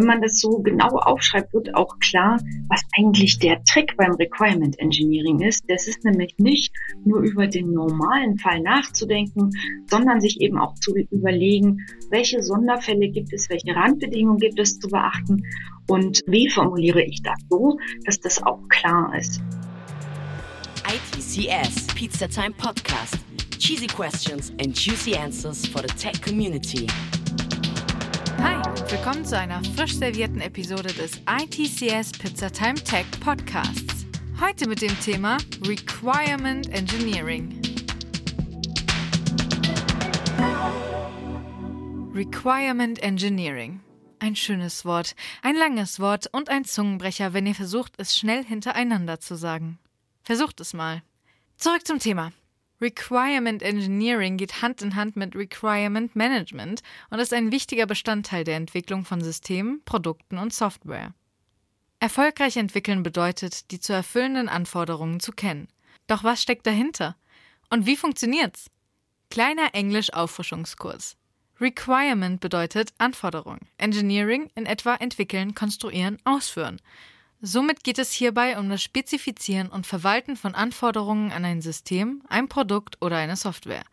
Wenn man das so genau aufschreibt, wird auch klar, was eigentlich der Trick beim Requirement Engineering ist. Das ist nämlich nicht nur über den normalen Fall nachzudenken, sondern sich eben auch zu überlegen, welche Sonderfälle gibt es, welche Randbedingungen gibt es zu beachten und wie formuliere ich das so, dass das auch klar ist. ITCS Pizza Time Podcast. Cheesy questions and juicy answers for the tech community. Hi, willkommen zu einer frisch servierten Episode des ITCS Pizza Time Tech Podcasts. Heute mit dem Thema Requirement Engineering. Requirement Engineering. Ein schönes Wort, ein langes Wort und ein Zungenbrecher, wenn ihr versucht, es schnell hintereinander zu sagen. Versucht es mal. Zurück zum Thema. Requirement Engineering geht Hand in Hand mit Requirement Management und ist ein wichtiger Bestandteil der Entwicklung von Systemen, Produkten und Software. Erfolgreich entwickeln bedeutet, die zu erfüllenden Anforderungen zu kennen. Doch was steckt dahinter? Und wie funktioniert's? Kleiner Englisch-Auffrischungskurs. Requirement bedeutet Anforderung. Engineering in etwa entwickeln, konstruieren, ausführen. Somit geht es hierbei um das Spezifizieren und Verwalten von Anforderungen an ein System, ein Produkt oder eine Software.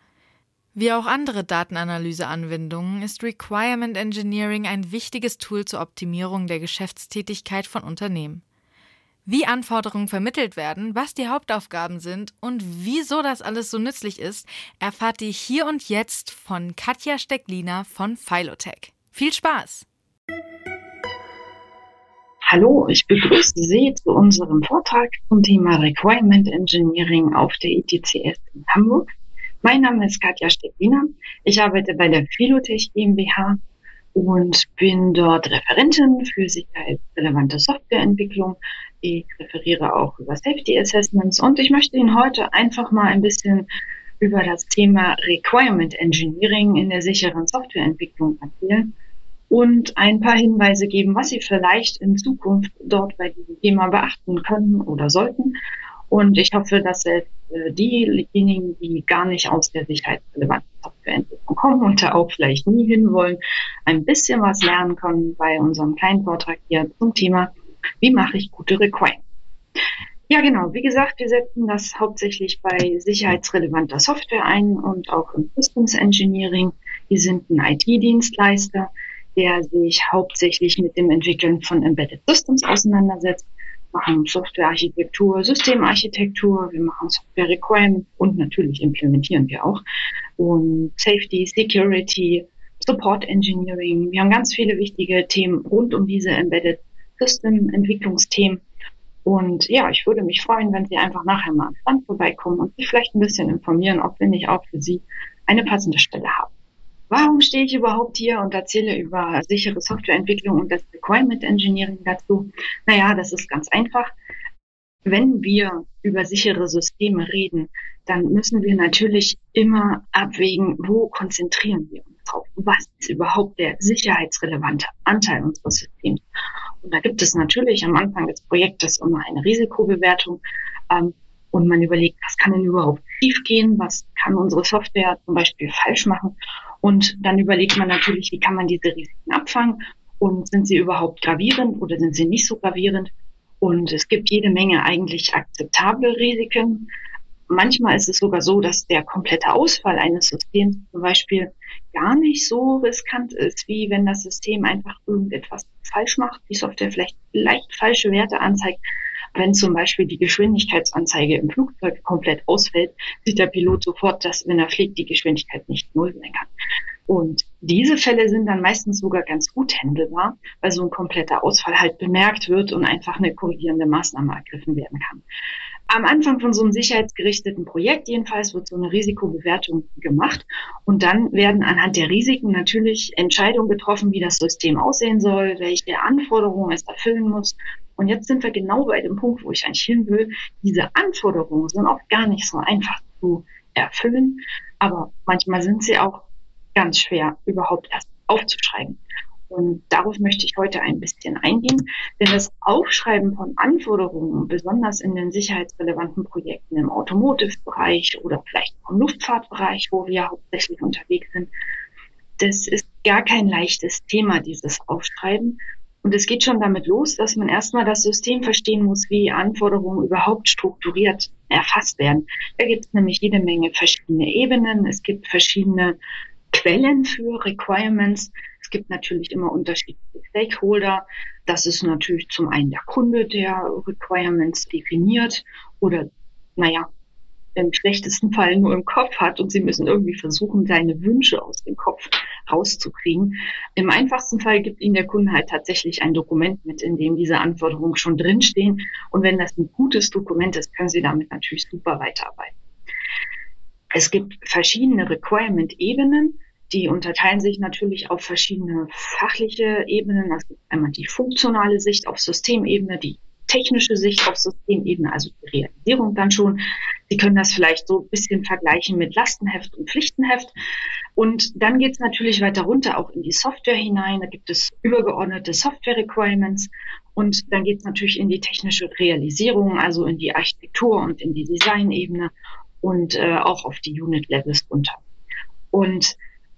Wie auch andere Datenanalyseanwendungen ist Requirement Engineering ein wichtiges Tool zur Optimierung der Geschäftstätigkeit von Unternehmen. Wie Anforderungen vermittelt werden, was die Hauptaufgaben sind und wieso das alles so nützlich ist, erfahrt ihr hier und jetzt von Katja Steckliner von Philotech. Viel Spaß! Hallo, ich begrüße Sie zu unserem Vortrag zum Thema Requirement Engineering auf der ITCS in Hamburg. Mein Name ist Katja Steckliner. Ich arbeite bei der Philotech GmbH und bin dort Referentin für sicherheitsrelevante Softwareentwicklung. Ich referiere auch über Safety Assessments und ich möchte Ihnen heute einfach mal ein bisschen über das Thema Requirement Engineering in der sicheren Softwareentwicklung erzählen und ein paar Hinweise geben, was Sie vielleicht in Zukunft dort bei diesem Thema beachten können oder sollten. Und ich hoffe, dass selbst äh, diejenigen, die gar nicht aus der sicherheitsrelevanten Softwareentwicklung kommen und da auch vielleicht nie hinwollen, ein bisschen was lernen können bei unserem kleinen Vortrag hier zum Thema, wie mache ich gute Requirements. Ja, genau. Wie gesagt, wir setzen das hauptsächlich bei sicherheitsrelevanter Software ein und auch im Systems Engineering. Wir sind ein IT-Dienstleister der sich hauptsächlich mit dem Entwickeln von Embedded Systems auseinandersetzt. Wir machen Softwarearchitektur, Systemarchitektur, wir machen Software Requirement und natürlich implementieren wir auch. Und Safety, Security, Support Engineering. Wir haben ganz viele wichtige Themen rund um diese Embedded System Entwicklungsthemen. Und ja, ich würde mich freuen, wenn Sie einfach nachher mal am Stand vorbeikommen und sich vielleicht ein bisschen informieren, ob wir nicht auch für Sie eine passende Stelle haben warum stehe ich überhaupt hier und erzähle über sichere Softwareentwicklung und das Requirement Engineering dazu? Naja, das ist ganz einfach. Wenn wir über sichere Systeme reden, dann müssen wir natürlich immer abwägen, wo konzentrieren wir uns drauf? Was ist überhaupt der sicherheitsrelevante Anteil unseres Systems? Und da gibt es natürlich am Anfang des Projektes immer eine Risikobewertung. Ähm, und man überlegt, was kann denn überhaupt schiefgehen? Was kann unsere Software zum Beispiel falsch machen? Und dann überlegt man natürlich, wie kann man diese Risiken abfangen und sind sie überhaupt gravierend oder sind sie nicht so gravierend? Und es gibt jede Menge eigentlich akzeptable Risiken. Manchmal ist es sogar so, dass der komplette Ausfall eines Systems zum Beispiel gar nicht so riskant ist, wie wenn das System einfach irgendetwas falsch macht, die Software vielleicht leicht falsche Werte anzeigt, wenn zum Beispiel die Geschwindigkeitsanzeige im Flugzeug komplett ausfällt, sieht der Pilot sofort, dass wenn er fliegt, die Geschwindigkeit nicht null sein kann. Und diese Fälle sind dann meistens sogar ganz gut händelbar, weil so ein kompletter Ausfall halt bemerkt wird und einfach eine korrigierende Maßnahme ergriffen werden kann. Am Anfang von so einem sicherheitsgerichteten Projekt jedenfalls wird so eine Risikobewertung gemacht und dann werden anhand der Risiken natürlich Entscheidungen getroffen, wie das System aussehen soll, welche Anforderungen es erfüllen muss und jetzt sind wir genau bei dem Punkt, wo ich eigentlich hin will. Diese Anforderungen sind auch gar nicht so einfach zu erfüllen, aber manchmal sind sie auch ganz schwer überhaupt erst aufzuschreiben. Und darauf möchte ich heute ein bisschen eingehen, denn das Aufschreiben von Anforderungen, besonders in den sicherheitsrelevanten Projekten im Automotive-Bereich oder vielleicht auch im Luftfahrtbereich, wo wir hauptsächlich unterwegs sind, das ist gar kein leichtes Thema, dieses Aufschreiben, Und es geht schon damit los, dass man erstmal das System verstehen muss, wie Anforderungen überhaupt strukturiert erfasst werden. Da gibt es nämlich jede Menge verschiedene Ebenen. Es gibt verschiedene Quellen für Requirements. Es gibt natürlich immer unterschiedliche Stakeholder. Das ist natürlich zum einen der Kunde, der Requirements definiert oder, naja, im schlechtesten Fall nur im Kopf hat und sie müssen irgendwie versuchen, seine Wünsche aus dem Kopf rauszukriegen. Im einfachsten Fall gibt ihnen der Kunde halt tatsächlich ein Dokument mit, in dem diese Anforderungen schon drinstehen. Und wenn das ein gutes Dokument ist, können sie damit natürlich super weiterarbeiten. Es gibt verschiedene Requirement-Ebenen. Die unterteilen sich natürlich auf verschiedene fachliche Ebenen. Es gibt einmal die funktionale Sicht auf Systemebene, die technische Sicht auf Systemebene, also die Realisierung dann schon. Sie können das vielleicht so ein bisschen vergleichen mit Lastenheft und Pflichtenheft. Und dann geht es natürlich weiter runter auch in die Software hinein. Da gibt es übergeordnete Software-Requirements. Und dann geht es natürlich in die technische Realisierung, also in die Architektur und in die Designebene und äh, auch auf die Unit-Levels runter. Und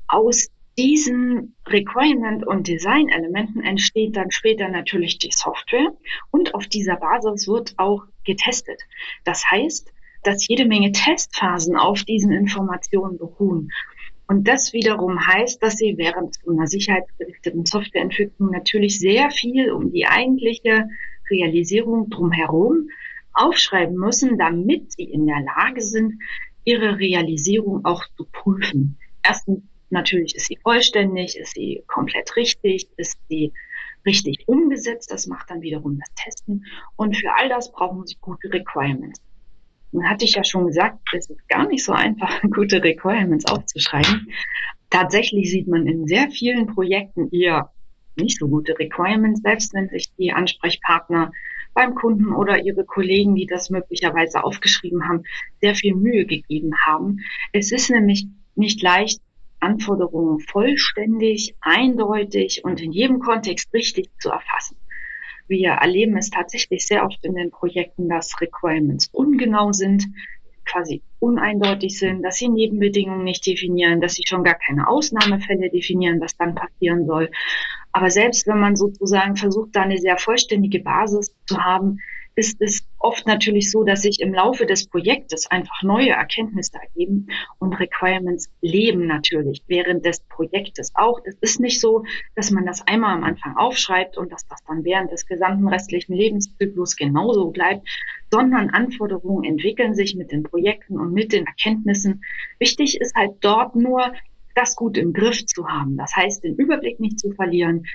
aus diesen Requirement- und Design-Elementen entsteht dann später natürlich die Software und auf dieser Basis wird auch getestet. Das heißt, dass jede Menge Testphasen auf diesen Informationen beruhen. Und das wiederum heißt, dass Sie während einer sicherheitsgerichteten Softwareentwicklung natürlich sehr viel um die eigentliche Realisierung drumherum aufschreiben müssen, damit Sie in der Lage sind, Ihre Realisierung auch zu prüfen. Erstens Natürlich ist sie vollständig, ist sie komplett richtig, ist sie richtig umgesetzt. Das macht dann wiederum das Testen. Und für all das brauchen Sie gute Requirements. Nun hatte ich ja schon gesagt, es ist gar nicht so einfach, gute Requirements aufzuschreiben. Tatsächlich sieht man in sehr vielen Projekten eher nicht so gute Requirements, selbst wenn sich die Ansprechpartner beim Kunden oder ihre Kollegen, die das möglicherweise aufgeschrieben haben, sehr viel Mühe gegeben haben. Es ist nämlich nicht leicht, Anforderungen vollständig, eindeutig und in jedem Kontext richtig zu erfassen. Wir erleben es tatsächlich sehr oft in den Projekten, dass Requirements ungenau sind, quasi uneindeutig sind, dass sie Nebenbedingungen nicht definieren, dass sie schon gar keine Ausnahmefälle definieren, was dann passieren soll. Aber selbst wenn man sozusagen versucht, da eine sehr vollständige Basis zu haben, ist es oft natürlich so, dass sich im Laufe des Projektes einfach neue Erkenntnisse ergeben und Requirements leben natürlich während des Projektes auch. Es ist nicht so, dass man das einmal am Anfang aufschreibt und dass das dann während des gesamten restlichen Lebenszyklus genauso bleibt, sondern Anforderungen entwickeln sich mit den Projekten und mit den Erkenntnissen. Wichtig ist halt dort nur, das gut im Griff zu haben. Das heißt, den Überblick nicht zu verlieren,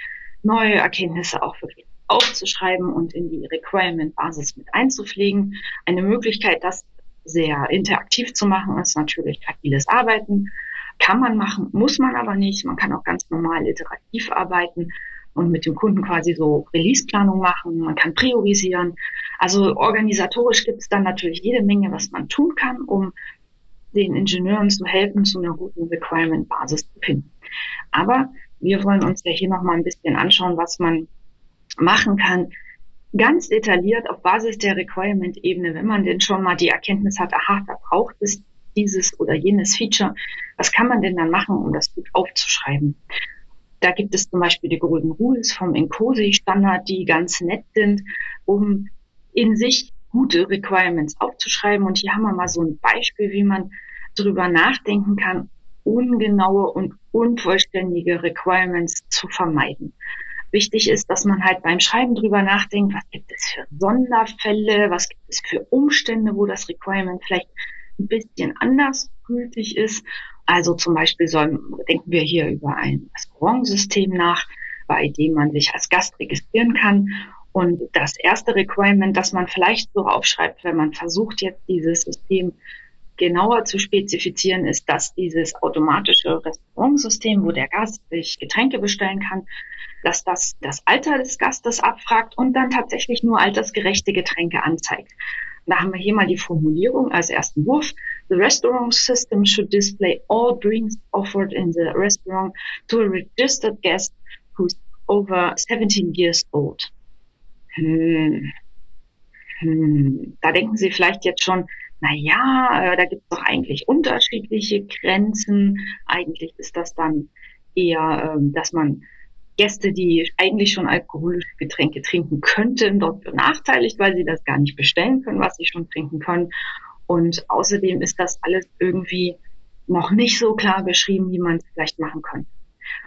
neue Erkenntnisse auch wirklich aufzuschreiben und in die Requirement-Basis mit einzupflegen. Eine Möglichkeit, das sehr interaktiv zu machen, ist natürlich agiles Arbeiten. Kann man machen, muss man aber nicht. Man kann auch ganz normal iterativ arbeiten und mit dem Kunden quasi so Release-Planung machen. Man kann priorisieren. Also organisatorisch gibt es dann natürlich jede Menge, was man tun kann, um den Ingenieuren zu helfen, zu einer guten Requirement-Basis zu finden. Aber wir wollen uns ja hier nochmal ein bisschen anschauen, was man machen kann, ganz detailliert auf Basis der Requirement-Ebene, wenn man denn schon mal die Erkenntnis hat, aha, da braucht es dieses oder jenes Feature, was kann man denn dann machen, um das gut aufzuschreiben? Da gibt es zum Beispiel die Golden Rules vom Incosi-Standard, die ganz nett sind, um in sich gute Requirements aufzuschreiben. Und hier haben wir mal so ein Beispiel, wie man darüber nachdenken kann, ungenaue und unvollständige Requirements zu vermeiden. Wichtig ist, dass man halt beim Schreiben drüber nachdenkt, was gibt es für Sonderfälle, was gibt es für Umstände, wo das Requirement vielleicht ein bisschen anders gültig ist. Also zum Beispiel sollen, denken wir hier über ein Restaurantsystem nach, bei dem man sich als Gast registrieren kann. Und das erste Requirement, das man vielleicht so aufschreibt, wenn man versucht jetzt dieses System genauer zu spezifizieren, ist, dass dieses automatische Restaurantsystem, wo der Gast sich Getränke bestellen kann, dass das das Alter des Gastes abfragt und dann tatsächlich nur altersgerechte Getränke anzeigt. Da haben wir hier mal die Formulierung als ersten Wurf. The restaurant system should display all drinks offered in the restaurant to a registered guest who's over 17 years old. Hm. Hm. Da denken Sie vielleicht jetzt schon, na ja, äh, da gibt es doch eigentlich unterschiedliche Grenzen. Eigentlich ist das dann eher, äh, dass man Gäste, die eigentlich schon alkoholische Getränke trinken könnten, dort benachteiligt, weil sie das gar nicht bestellen können, was sie schon trinken können. Und außerdem ist das alles irgendwie noch nicht so klar beschrieben, wie man es vielleicht machen könnte.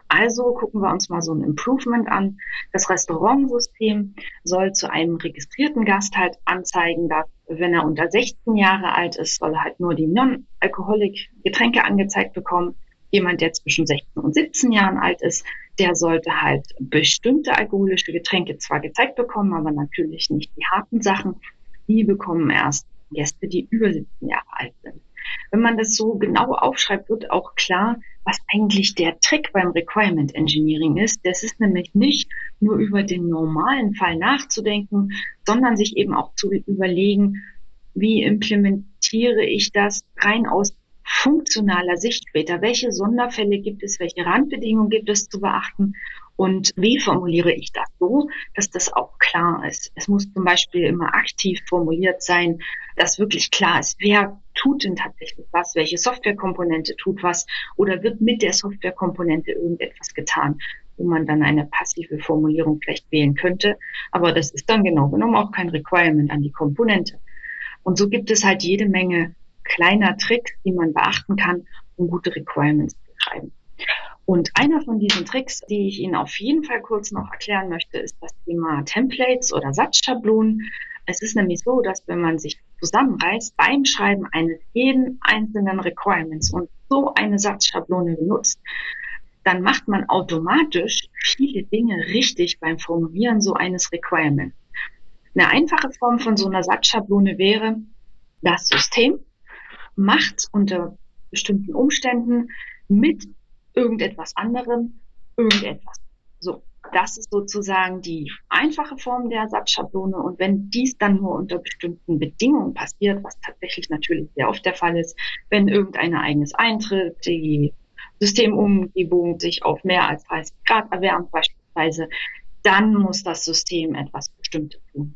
Also gucken wir uns mal so ein Improvement an. Das Restaurantsystem soll zu einem registrierten Gast halt anzeigen, dass wenn er unter 16 Jahre alt ist, soll er halt nur die non-alkoholik Getränke angezeigt bekommen. Jemand, der zwischen 16 und 17 Jahren alt ist, der sollte halt bestimmte alkoholische Getränke zwar gezeigt bekommen, aber natürlich nicht die harten Sachen. Die bekommen erst Gäste, die über 17 Jahre alt sind. Wenn man das so genau aufschreibt, wird auch klar, was eigentlich der Trick beim Requirement Engineering ist. Das ist nämlich nicht nur über den normalen Fall nachzudenken, sondern sich eben auch zu überlegen, wie implementiere ich das rein aus funktionaler Sicht später? Welche Sonderfälle gibt es? Welche Randbedingungen gibt es zu beachten? Und wie formuliere ich das so, dass das auch klar ist? Es muss zum Beispiel immer aktiv formuliert sein, dass wirklich klar ist, wer tut denn tatsächlich was, welche Softwarekomponente tut was oder wird mit der Softwarekomponente irgendetwas getan, wo man dann eine passive Formulierung vielleicht wählen könnte. Aber das ist dann genau genommen auch kein Requirement an die Komponente. Und so gibt es halt jede Menge kleiner Tricks, die man beachten kann, um gute Requirements zu schreiben. Und einer von diesen Tricks, die ich Ihnen auf jeden Fall kurz noch erklären möchte, ist das Thema Templates oder Satzschablonen. Es ist nämlich so, dass wenn man sich zusammenreißt beim Schreiben eines jeden einzelnen Requirements und so eine Satzschablone benutzt, dann macht man automatisch viele Dinge richtig beim Formulieren so eines Requirements. Eine einfache Form von so einer Satzschablone wäre, das System macht unter bestimmten Umständen mit irgendetwas anderem, irgendetwas. So, das ist sozusagen die einfache Form der Ersatzschablone. Und wenn dies dann nur unter bestimmten Bedingungen passiert, was tatsächlich natürlich sehr oft der Fall ist, wenn irgendein Ereignis eintritt, die Systemumgebung sich auf mehr als 30 Grad erwärmt beispielsweise, dann muss das System etwas Bestimmtes tun.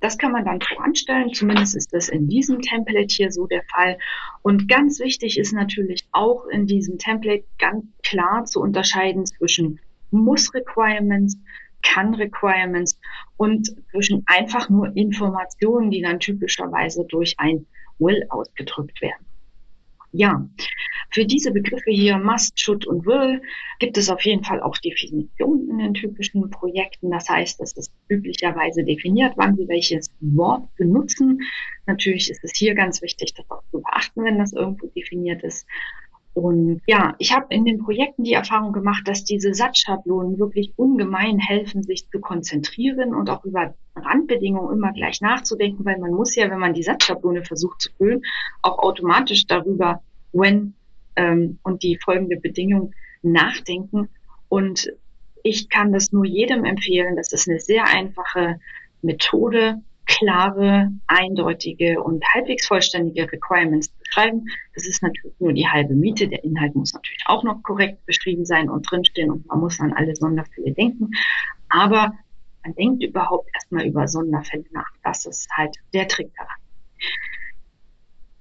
Das kann man dann voranstellen. Zumindest ist das in diesem Template hier so der Fall. Und ganz wichtig ist natürlich auch in diesem Template ganz klar zu unterscheiden zwischen muss Requirements, kann Requirements und zwischen einfach nur Informationen, die dann typischerweise durch ein Will ausgedrückt werden. Ja, für diese Begriffe hier must, should und will gibt es auf jeden Fall auch Definitionen in den typischen Projekten. Das heißt, es ist üblicherweise definiert, wann Sie welches Wort benutzen. Natürlich ist es hier ganz wichtig, das auch zu beachten, wenn das irgendwo definiert ist. Und ja, ich habe in den Projekten die Erfahrung gemacht, dass diese Satzschablonen wirklich ungemein helfen, sich zu konzentrieren und auch über Randbedingungen immer gleich nachzudenken, weil man muss ja, wenn man die Satzschablone versucht zu füllen, auch automatisch darüber, when ähm, und die folgende Bedingung nachdenken. Und ich kann das nur jedem empfehlen. Das ist eine sehr einfache Methode, klare, eindeutige und halbwegs vollständige Requirements zu schreiben. Das ist natürlich nur die halbe Miete. Der Inhalt muss natürlich auch noch korrekt beschrieben sein und drinstehen und man muss an alle Sonderfälle denken. Aber man denkt überhaupt erstmal über Sonderfälle nach. Das ist halt der Trick daran.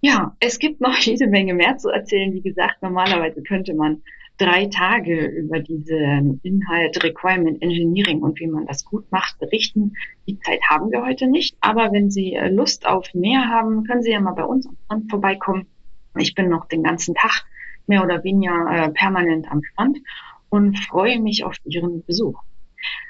Ja, es gibt noch jede Menge mehr zu erzählen. Wie gesagt, normalerweise könnte man drei Tage über diese Inhalt Requirement Engineering und wie man das gut macht berichten. Die Zeit haben wir heute nicht, aber wenn Sie äh, Lust auf mehr haben, können Sie ja mal bei uns am Strand vorbeikommen. Ich bin noch den ganzen Tag mehr oder weniger äh, permanent am Strand und freue mich auf Ihren Besuch.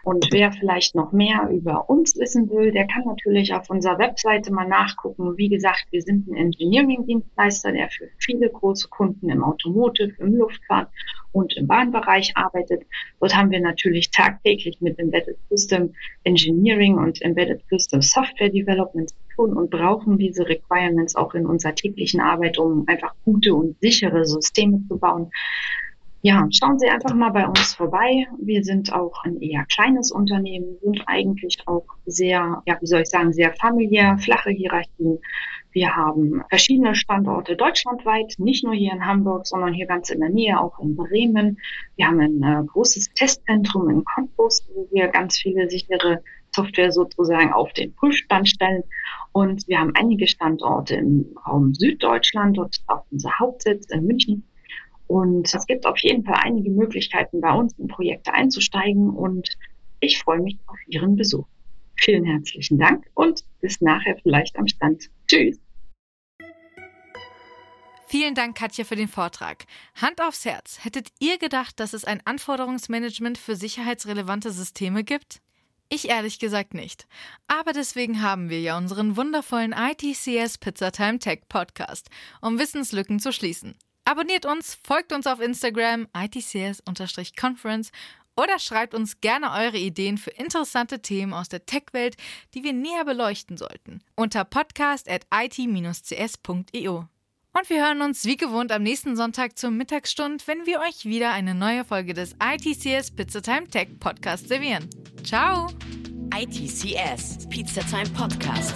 Und wer vielleicht noch mehr über uns wissen will, der kann natürlich auf unserer Webseite mal nachgucken. Wie gesagt, wir sind ein Engineering-Dienstleister, der für viele große Kunden im Automotive, im Luftfahrt und im Bahnbereich arbeitet. Dort haben wir natürlich tagtäglich mit Embedded System Engineering und Embedded System Software Development zu tun und brauchen diese Requirements auch in unserer täglichen Arbeit, um einfach gute und sichere Systeme zu bauen ja, schauen Sie einfach mal bei uns vorbei. Wir sind auch ein eher kleines Unternehmen, sind eigentlich auch sehr, ja, wie soll ich sagen, sehr familiär, flache Hierarchien. Wir haben verschiedene Standorte deutschlandweit, nicht nur hier in Hamburg, sondern hier ganz in der Nähe, auch in Bremen. Wir haben ein äh, großes Testzentrum in Cottbus, wo wir ganz viele sichere Software sozusagen auf den Prüfstand stellen. Und wir haben einige Standorte im Raum Süddeutschland, dort ist auch unser Hauptsitz in München Und es gibt auf jeden Fall einige Möglichkeiten, bei uns in Projekte einzusteigen und ich freue mich auf Ihren Besuch. Vielen herzlichen Dank und bis nachher vielleicht am Stand. Tschüss. Vielen Dank, Katja, für den Vortrag. Hand aufs Herz. Hättet ihr gedacht, dass es ein Anforderungsmanagement für sicherheitsrelevante Systeme gibt? Ich ehrlich gesagt nicht. Aber deswegen haben wir ja unseren wundervollen ITCS Pizzatime Tech Podcast, um Wissenslücken zu schließen. Abonniert uns, folgt uns auf Instagram itcs-conference oder schreibt uns gerne eure Ideen für interessante Themen aus der Tech-Welt, die wir näher beleuchten sollten, unter podcast at it-cs.io. Und wir hören uns wie gewohnt am nächsten Sonntag zur Mittagsstund, wenn wir euch wieder eine neue Folge des ITCS Pizza Time Tech Podcast servieren. Ciao! ITCS Pizza Time Podcast.